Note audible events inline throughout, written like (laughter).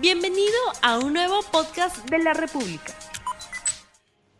Bienvenido a un nuevo podcast de la República.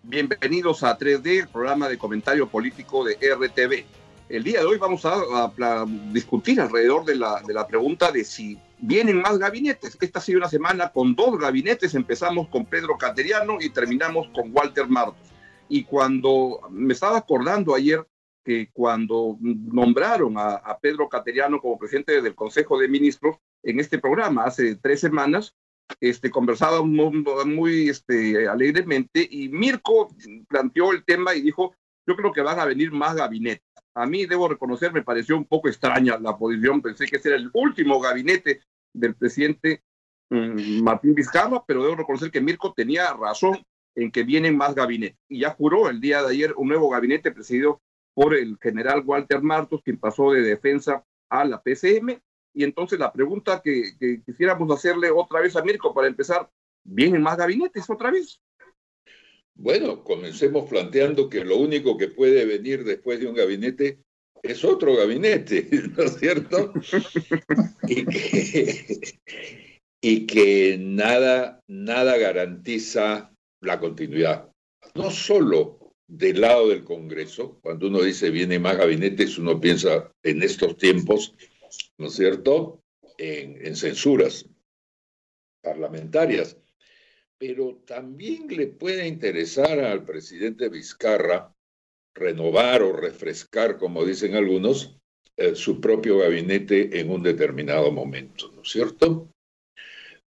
Bienvenidos a 3D, el programa de comentario político de RTV. El día de hoy vamos a, discutir alrededor de la, pregunta de si vienen más gabinetes. Esta ha sido una semana con dos gabinetes. Empezamos con Pedro Cateriano y terminamos con Walter Martos. Y cuando me estaba acordando ayer que cuando nombraron a Pedro Cateriano como presidente del Consejo de Ministros, en este programa hace tres semanas, este, conversaba muy, este, alegremente y Mirko planteó el tema y dijo, yo creo que van a venir más gabinetes. A mí, debo reconocer, me pareció un poco extraña la posición, pensé que ese era el último gabinete del presidente mm, Martín Vizcarra, pero debo reconocer que Mirko tenía razón en que vienen más gabinetes. Y ya juró el día de ayer un nuevo gabinete presidido por el general Walter Martos, quien pasó de defensa a la PCM, y entonces la pregunta que, quisiéramos hacerle otra vez a Mirko para empezar, ¿vienen más gabinetes otra vez? Bueno, comencemos planteando que lo único que puede venir después de un gabinete es otro gabinete, (laughs) ¿no es cierto? (laughs) y, que, y que nada, nada garantiza la continuidad. No solo del lado del Congreso, cuando uno dice viene más gabinetes, uno piensa en estos tiempos ¿no es cierto?, en, censuras parlamentarias. Pero también le puede interesar al presidente Vizcarra renovar o refrescar, como dicen algunos, eh, su propio gabinete en un determinado momento, ¿no es cierto?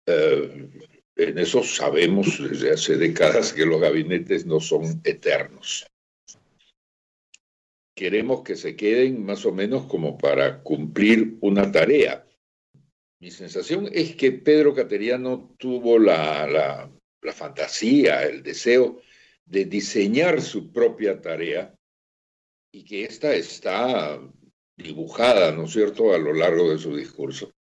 Eh, en eso sabemos desde hace décadas que los gabinetes no son eternos queremos que se queden más o menos como para cumplir una tarea. Mi sensación es que Pedro Cateriano tuvo la, la, fantasía, el deseo de diseñar su propia tarea y que esta está dibujada, ¿no es cierto?, a lo largo de su discurso.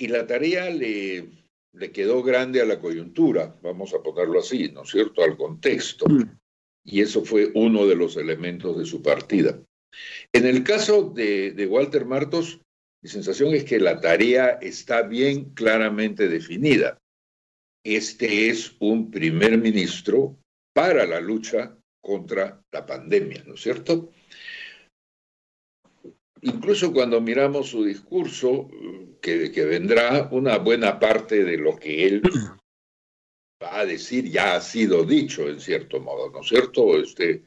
Y la tarea le, le quedó grande a la coyuntura, vamos a ponerlo así, ¿no es cierto?, al contexto. Mm y eso fue uno de los elementos de su partida. En el caso de, Walter Martos, mi sensación es que la tarea está bien claramente definida. Este es un primer ministro para la lucha contra la pandemia, ¿no es cierto? Incluso cuando miramos su discurso, que, que vendrá una buena parte de lo que él a decir ya ha sido dicho en cierto modo, ¿no es cierto? Este,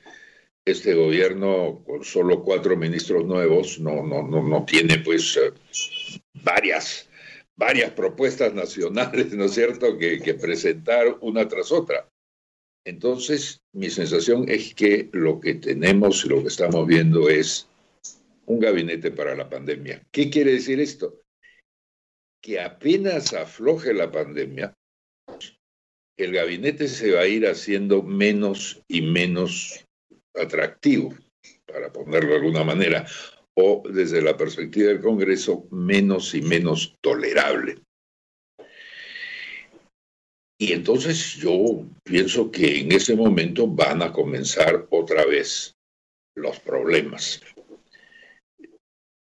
este gobierno con solo cuatro ministros nuevos no, no, no, no tiene pues eh, varias, varias propuestas nacionales, ¿no es cierto?, que, que presentar una tras otra. Entonces, mi sensación es que lo que tenemos, lo que estamos viendo es un gabinete para la pandemia. ¿Qué quiere decir esto? Que apenas afloje la pandemia, el gabinete se va a ir haciendo menos y menos atractivo, para ponerlo de alguna manera, o desde la perspectiva del Congreso, menos y menos tolerable. Y entonces yo pienso que en ese momento van a comenzar otra vez los problemas.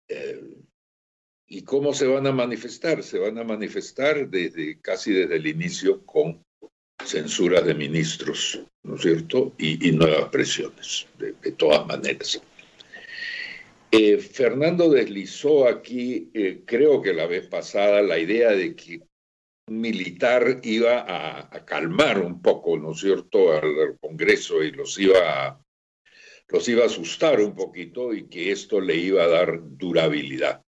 Eh, ¿Y cómo se van a manifestar? Se van a manifestar desde casi desde el inicio con censura de ministros, ¿no es cierto? Y, nuevas presiones, de, todas maneras. Eh, Fernando deslizó aquí, eh, creo que la vez pasada, la idea de que un militar iba a, calmar un poco, ¿no es cierto?, al, Congreso y los iba, los iba a asustar un poquito y que esto le iba a dar durabilidad.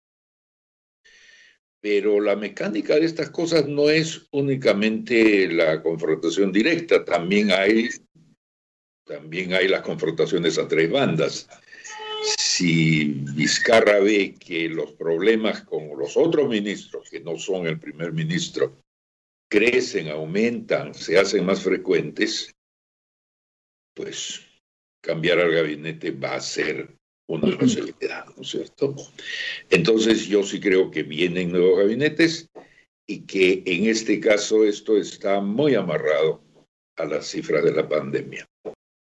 Pero la mecánica de estas cosas no es únicamente la confrontación directa, también hay, también hay las confrontaciones a tres bandas. Si Vizcarra ve que los problemas con los otros ministros, que no son el primer ministro, crecen, aumentan, se hacen más frecuentes, pues cambiar al gabinete va a ser una posibilidad, ¿no es cierto? Entonces yo sí creo que vienen nuevos gabinetes y que en este caso esto está muy amarrado a las cifras de la pandemia.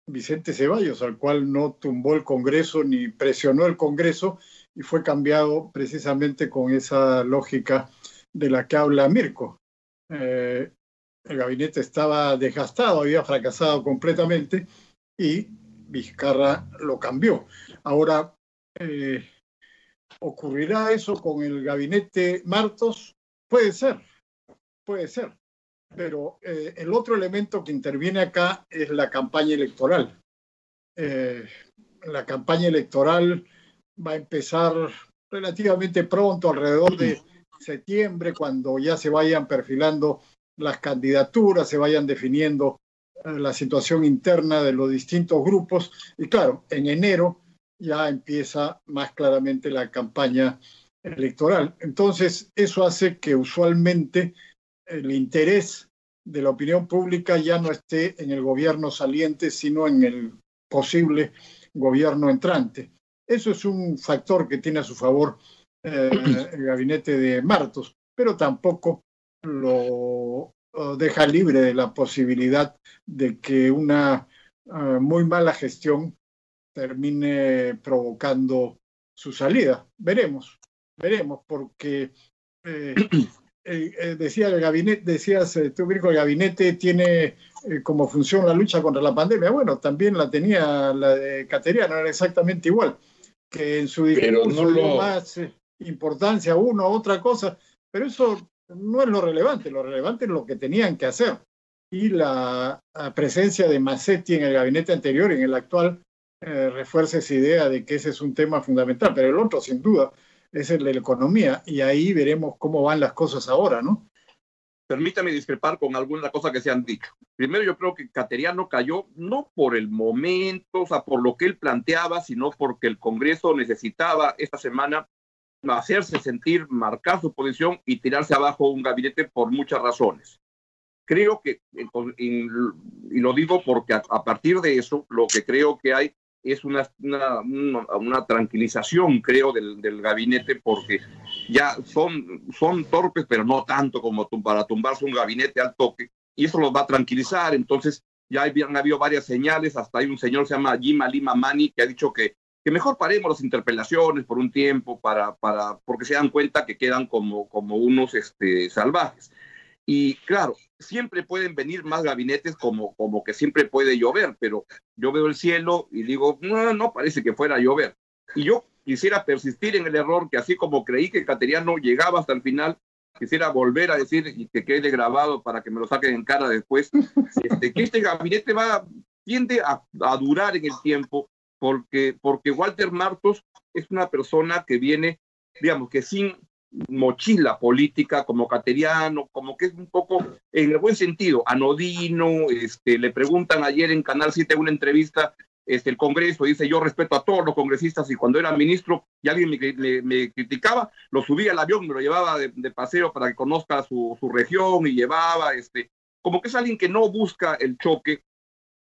Vicente Ceballos, al cual no tumbó el Congreso ni presionó el Congreso y fue cambiado precisamente con esa lógica de la que habla Mirko. Eh, el gabinete estaba desgastado, había fracasado completamente y Vizcarra lo cambió. Ahora, eh, ¿ocurrirá eso con el gabinete Martos? Puede ser, puede ser. Pero eh, el otro elemento que interviene acá es la campaña electoral. Eh, la campaña electoral va a empezar relativamente pronto, alrededor de septiembre, cuando ya se vayan perfilando las candidaturas, se vayan definiendo la situación interna de los distintos grupos. Y claro, en enero ya empieza más claramente la campaña electoral. Entonces, eso hace que usualmente el interés de la opinión pública ya no esté en el gobierno saliente, sino en el posible gobierno entrante. Eso es un factor que tiene a su favor eh, el gabinete de Martos, pero tampoco lo deja libre de la posibilidad de que una eh, muy mala gestión termine provocando su salida. Veremos, veremos, porque eh, eh, decía el gabinete, decías tú, Mirko, el gabinete tiene como función la lucha contra la pandemia. Bueno, también la tenía la de Cateriano, era exactamente igual, que en su discurso dio más importancia a uno a otra cosa, pero eso no es lo relevante, lo relevante es lo que tenían que hacer. Y la, presencia de Massetti en el gabinete anterior y en el actual eh, refuerza esa idea de que ese es un tema fundamental, pero el otro, sin duda, es el de la economía, y ahí veremos cómo van las cosas ahora, ¿no? Permítame discrepar con alguna cosa que se han dicho. Primero, yo creo que Cateriano cayó no por el momento, o sea, por lo que él planteaba, sino porque el Congreso necesitaba esta semana hacerse sentir, marcar su posición y tirarse abajo un gabinete por muchas razones. Creo que, y lo digo porque a, partir de eso, lo que creo que hay es una, una, tranquilización, creo, del, gabinete, porque ya son, son torpes, pero no tanto como para tumbarse un gabinete al toque, y eso los va a tranquilizar. Entonces, ya han habido varias señales, hasta hay un señor, se llama Jim Lima Mani, que ha dicho que que mejor paremos las interpelaciones por un tiempo para, para, porque se dan cuenta que quedan como, como unos este, salvajes. Y claro, siempre pueden venir más gabinetes como, como que siempre puede llover, pero yo veo el cielo y digo, no, no parece que fuera a llover. Y yo quisiera persistir en el error que así como creí que Cateriano llegaba hasta el final, quisiera volver a decir y que quede grabado para que me lo saquen en cara después, (laughs) este, que este gabinete va, tiende a, a durar en el tiempo porque, porque Walter Martos es una persona que viene, digamos, que sin mochila política como cateriano, como que es un poco, en el buen sentido, anodino, este, le preguntan ayer en Canal 7 una entrevista, este, el Congreso dice yo respeto a todos los congresistas y cuando era ministro y alguien me, me, criticaba, lo subía al avión, me lo llevaba de, paseo para que conozca su, su, región y llevaba, este, como que es alguien que no busca el choque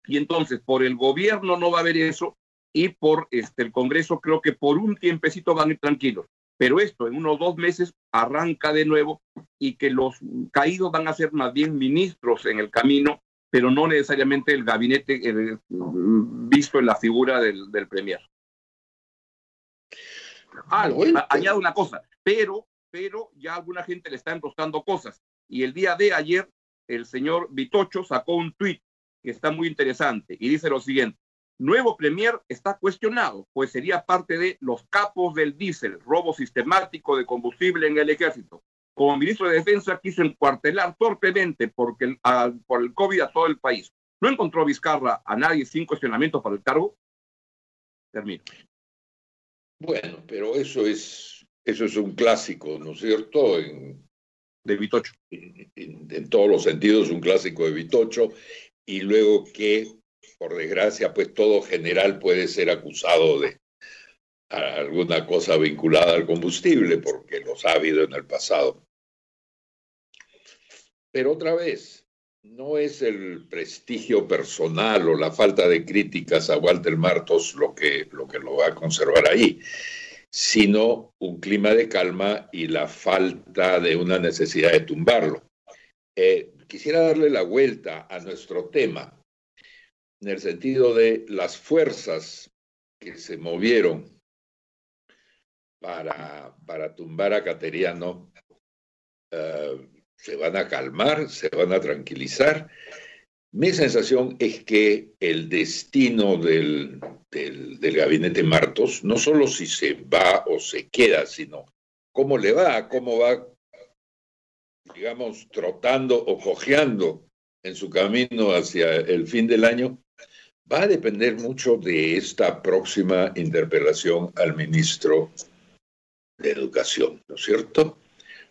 y entonces por el gobierno no va a haber eso y por este, el Congreso creo que por un tiempecito van a ir tranquilos. Pero esto en unos dos meses arranca de nuevo y que los caídos van a ser más bien ministros en el camino, pero no necesariamente el gabinete visto en la figura del, del Premier. Ah, añado una cosa, pero, pero ya alguna gente le está enroscando cosas. Y el día de ayer, el señor Vitocho sacó un tuit que está muy interesante y dice lo siguiente nuevo Premier está cuestionado, pues sería parte de los capos del diésel, robo sistemático de combustible en el ejército. Como ministro de Defensa quiso encuartelar torpemente porque, por el COVID a todo el país. ¿No encontró Vizcarra a nadie sin cuestionamiento para el cargo? Termino. Bueno, pero eso es, eso es un clásico, ¿no es cierto? En, de Vitocho. En, en, todos los sentidos, un clásico de Vitocho. Y luego que por desgracia, pues todo general puede ser acusado de alguna cosa vinculada al combustible, porque los ha habido en el pasado. Pero otra vez, no es el prestigio personal o la falta de críticas a Walter Martos lo que lo, que lo va a conservar ahí, sino un clima de calma y la falta de una necesidad de tumbarlo. Eh, quisiera darle la vuelta a nuestro tema en el sentido de las fuerzas que se movieron para, para tumbar a Cateriano eh, se van a calmar, se van a tranquilizar. Mi sensación es que el destino del, del, gabinete Martos, no solo si se va o se queda, sino cómo le va, cómo va, digamos, trotando o cojeando en su camino hacia el fin del año, va a depender mucho de esta próxima interpelación al ministro de Educación, ¿no es cierto?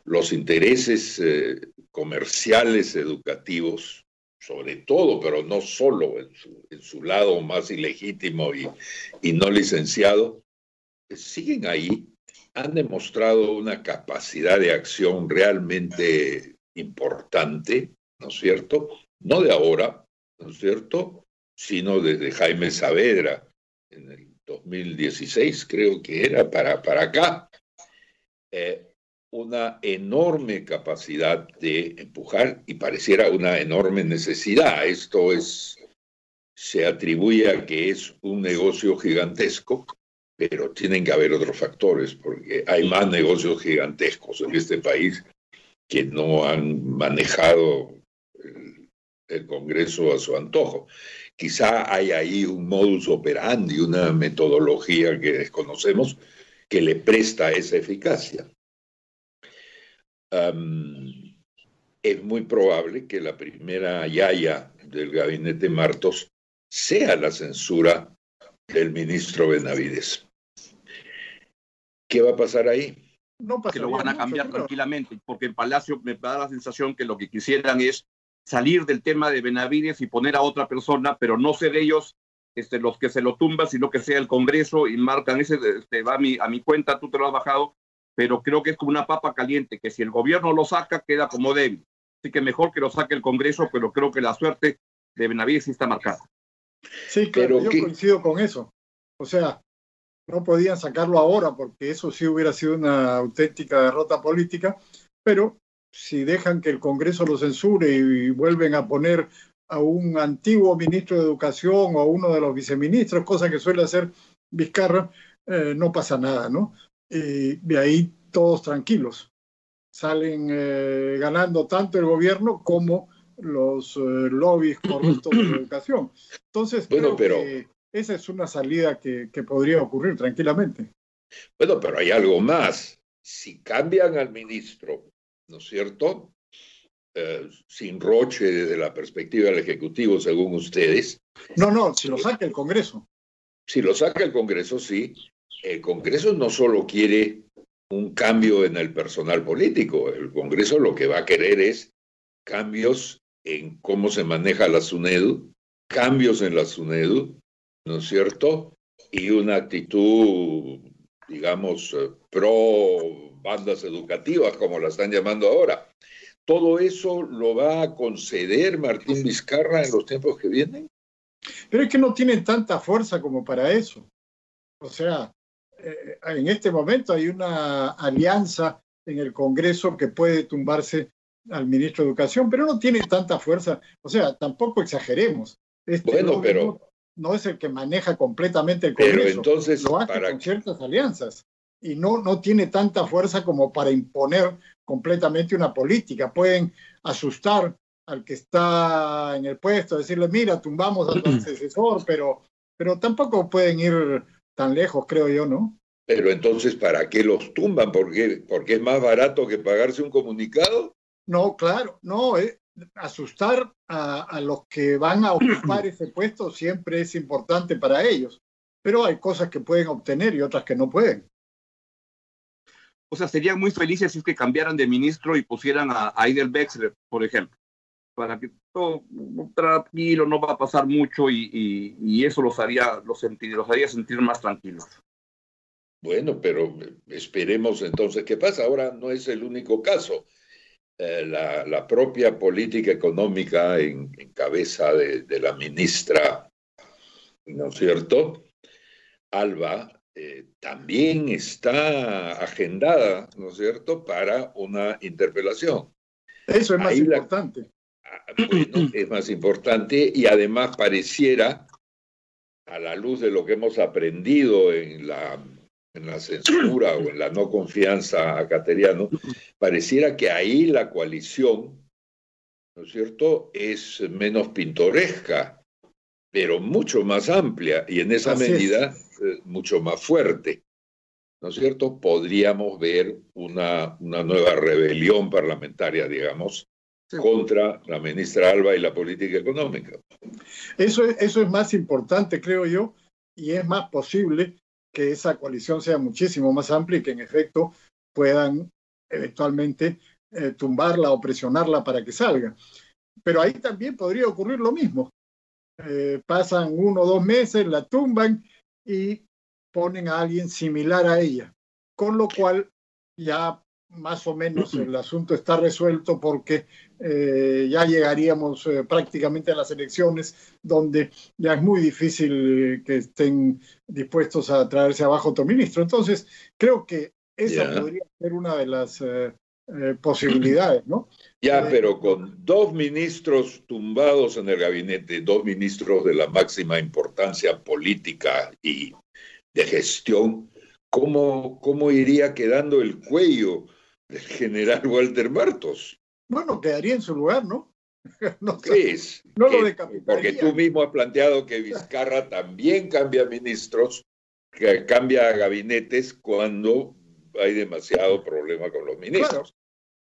Los intereses eh, comerciales educativos, sobre todo, pero no solo en su, lado más ilegítimo y, y no licenciado, siguen ahí, han demostrado una capacidad de acción realmente importante, ¿no es cierto? No de ahora, ¿no es cierto? Sino desde Jaime Saavedra en el 2016, creo que era, para, para acá, eh, una enorme capacidad de empujar y pareciera una enorme necesidad. Esto es, se atribuye a que es un negocio gigantesco, pero tienen que haber otros factores, porque hay más negocios gigantescos en este país que no han manejado el Congreso a su antojo. Quizá hay ahí un modus operandi, una metodología que desconocemos que le presta esa eficacia. es muy probable que la primera yaya del gabinete Martos sea la censura del ministro Benavides. ¿Qué va a pasar ahí? No que lo van a cambiar tranquilamente, porque el Palacio me da la sensación que lo que quisieran es salir del tema de Benavides y poner a otra persona, pero no ser ellos este, los que se lo tumban, sino que sea el Congreso y marcan ese, este, va a mi, a mi cuenta, tú te lo has bajado, pero creo que es como una papa caliente, que si el gobierno lo saca, queda como débil. Así que mejor que lo saque el Congreso, pero creo que la suerte de Benavides sí está marcada. Sí, claro, yo coincido con eso. O sea, no podían sacarlo ahora porque eso sí hubiera sido una auténtica derrota política, pero si dejan que el Congreso lo censure y vuelven a poner a un antiguo ministro de Educación o a uno de los viceministros, cosa que suele hacer Vizcarra, eh, no pasa nada, ¿no? Y de ahí todos tranquilos. Salen eh, ganando tanto el gobierno como los eh, lobbies corruptos de la (clears throat) educación. Entonces, bueno, pero... esa es una salida que, que podría ocurrir tranquilamente. Bueno, pero hay algo más. Si cambian al ministro ¿no es cierto? Eh, sin roche desde la perspectiva del Ejecutivo, según ustedes. No, no, si lo saca el Congreso. Si lo saca el Congreso, sí. El Congreso no solo quiere un cambio en el personal político, el Congreso lo que va a querer es cambios en cómo se maneja la SUNEDU, cambios en la SUNEDU, ¿no es cierto? Y una actitud, digamos, eh, pro bandas educativas, como la están llamando ahora. ¿Todo eso lo va a conceder Martín Vizcarra en los tiempos que vienen? Pero es que no tienen tanta fuerza como para eso. O sea, eh, en este momento hay una alianza en el Congreso que puede tumbarse al ministro de Educación, pero no tiene tanta fuerza. O sea, tampoco exageremos. Este bueno, pero no, es el que maneja completamente el Congreso. Pero entonces, lo hace con ciertas alianzas y no, no tiene tanta fuerza como para imponer completamente una política. Pueden asustar al que está en el puesto, decirle, mira, tumbamos a tu (clears throat) antecesor, pero, pero tampoco pueden ir tan lejos, creo yo, ¿no? Pero entonces, ¿para qué los tumban? ¿Por qué, ¿Porque es más barato que pagarse un comunicado? No, claro, no, eh, asustar a, a, los que van a ocupar (clears throat) ese puesto siempre es importante para ellos, pero hay cosas que pueden obtener y otras que no pueden. O sea, serían muy felices si es que cambiaran de ministro y pusieran a Aidel Wexler, por ejemplo, para que todo tranquilo, no va a pasar mucho y, eso los haría, los, sentir, los haría sentir más tranquilos. Bueno, pero esperemos entonces qué pasa. Ahora no es el único caso. Eh, la, propia política económica en, cabeza de, de, la ministra, ¿no es cierto? Alba, eh, también está agendada, ¿no es cierto?, para una interpelación. Eso es más importante. Ah, bueno, es más importante y además pareciera, a la luz de lo que hemos aprendido en la en la censura o en la no confianza a Cateriano, pareciera que ahí la coalición, ¿no es cierto?, es menos pintoresca, pero mucho más amplia y en esa medida eh, mucho más fuerte. ¿No es cierto? Podríamos ver una, una nueva rebelión parlamentaria, digamos, contra la ministra Alba y la política económica. Eso eso es más importante, creo yo, y es más posible que esa coalición sea muchísimo más amplia y que en efecto puedan eventualmente eh, tumbarla o presionarla para que salga. Pero ahí también podría ocurrir lo mismo. Eh, pasan uno o dos meses, la tumban y ponen a alguien similar a ella. Con lo cual ya más o menos (clears throat) el asunto está resuelto porque eh, ya llegaríamos eh, prácticamente a las elecciones donde ya es muy difícil que estén dispuestos a traerse abajo otro ministro. Entonces, creo que esa podría ser una de las eh, posibilidades, ¿no? Ya, pero con dos ministros tumbados en el gabinete, dos ministros de la máxima importancia política y de gestión, ¿cómo, cómo iría quedando el cuello del general Walter Martos. Bueno, quedaría en su lugar, ¿no? (laughs) no? No lo Porque tú mismo has planteado que Vizcarra también cambia ministros, que cambia gabinetes cuando hay demasiado problema con los ministros.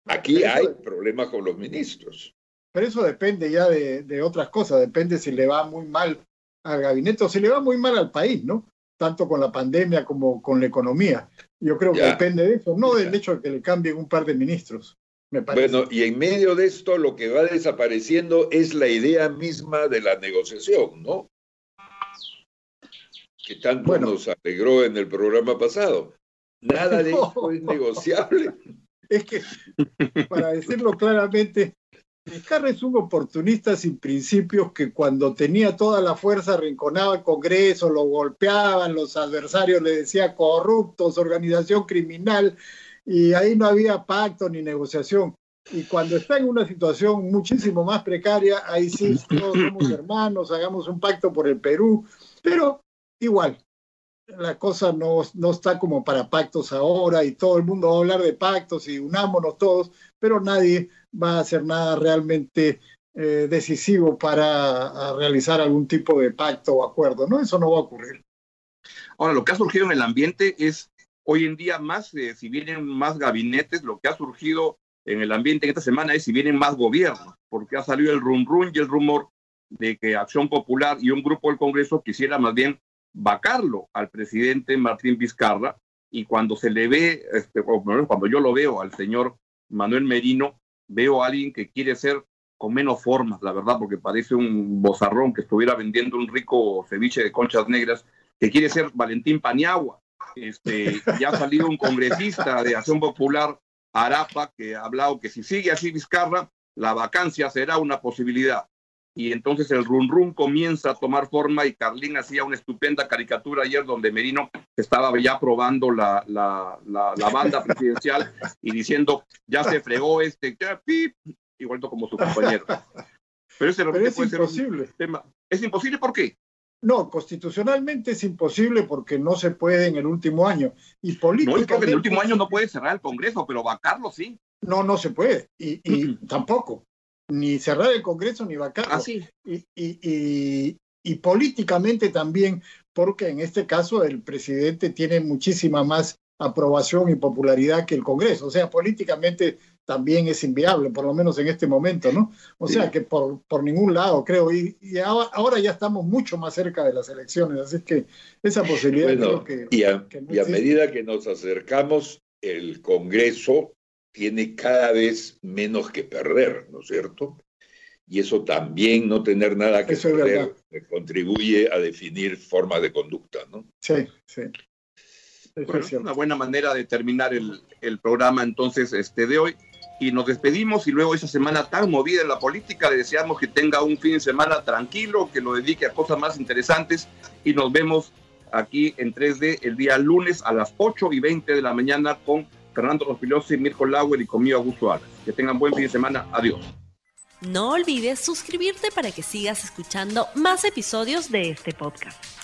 Aquí hay problemas con los ministros. Pero eso depende ya de, de, otras cosas, depende si le va muy mal al gabinete o si le va muy mal al país, ¿no? Tanto con la pandemia como con la economía. Yo creo que depende de eso, no del hecho de que le cambien un par de ministros. Me parece. Bueno, y en medio de esto lo que va desapareciendo es la idea misma de la negociación, ¿no? Que tanto nos alegró en el programa pasado. Nada de (laughs) esto es negociable. Es que, para decirlo claramente, Vizcarra es un oportunista sin principios que cuando tenía toda la fuerza rinconaba el Congreso, lo golpeaban, los adversarios le decía corruptos, organización criminal, y ahí no había pacto ni negociación. Y cuando está en una situación muchísimo más precaria, ahí sí todos somos hermanos, hagamos un pacto por el Perú, pero igual, la cosa no, no está como para pactos ahora y todo el mundo va a hablar de pactos y unámonos todos, pero nadie va a hacer nada realmente eh, decisivo para realizar algún tipo de pacto o acuerdo, ¿no? Eso no va a ocurrir. Ahora, lo que ha surgido en el ambiente es hoy en día más, eh, si vienen más gabinetes, lo que ha surgido en el ambiente en esta semana es si vienen más gobiernos, porque ha salido el rum rum y el rumor de que Acción Popular y un grupo del Congreso quisiera más bien vacarlo al presidente Martín Vizcarra y cuando se le ve, este, cuando yo lo veo al señor Manuel Merino, veo a alguien que quiere ser con menos formas, la verdad, porque parece un bozarrón que estuviera vendiendo un rico ceviche de conchas negras, que quiere ser Valentín Paniagua. Este, ya ha salido un congresista de Acción Popular, Arapa, que ha hablado que si sigue así Vizcarra, la vacancia será una posibilidad y entonces el run run comienza a tomar forma y Carlín hacía una estupenda caricatura ayer donde Merino estaba ya probando la, la, la, banda presidencial y diciendo ya se fregó este pip, igual como su compañero. Pero, ese es imposible. tema. ¿Es imposible por qué? No, constitucionalmente es imposible porque no se puede en el último año. Y políticamente... No, en el último año no puede cerrar el Congreso, pero vacarlo sí. No, no se puede. Y, y tampoco ni cerrar el Congreso ni vacarlo. Así. Ah, y, y, políticamente también, porque en este caso el presidente tiene muchísima más aprobación y popularidad que el Congreso. O sea, políticamente también es inviable, por lo menos en este momento, ¿no? O sea, que por, por ningún lado, creo. Y, y ahora, ya estamos mucho más cerca de las elecciones, así que esa posibilidad creo que... Y a, y a medida que nos acercamos, el Congreso tiene cada vez menos que perder, ¿no es cierto? Y eso también, no tener nada que perder, contribuye a definir formas de conducta, ¿no? Sí, sí. es una buena manera de terminar el, el, programa entonces este de hoy. Y nos despedimos y luego esa semana tan movida en la política le deseamos que tenga un fin de semana tranquilo, que lo dedique a cosas más interesantes y nos vemos aquí en 3D el día lunes a las 8 y 20 de la mañana con Fernando Rospilosi, Mirko Lauer y conmigo Augusto Álvarez. Que tengan buen fin de semana. Adiós. No olvides suscribirte para que sigas escuchando más episodios de este podcast.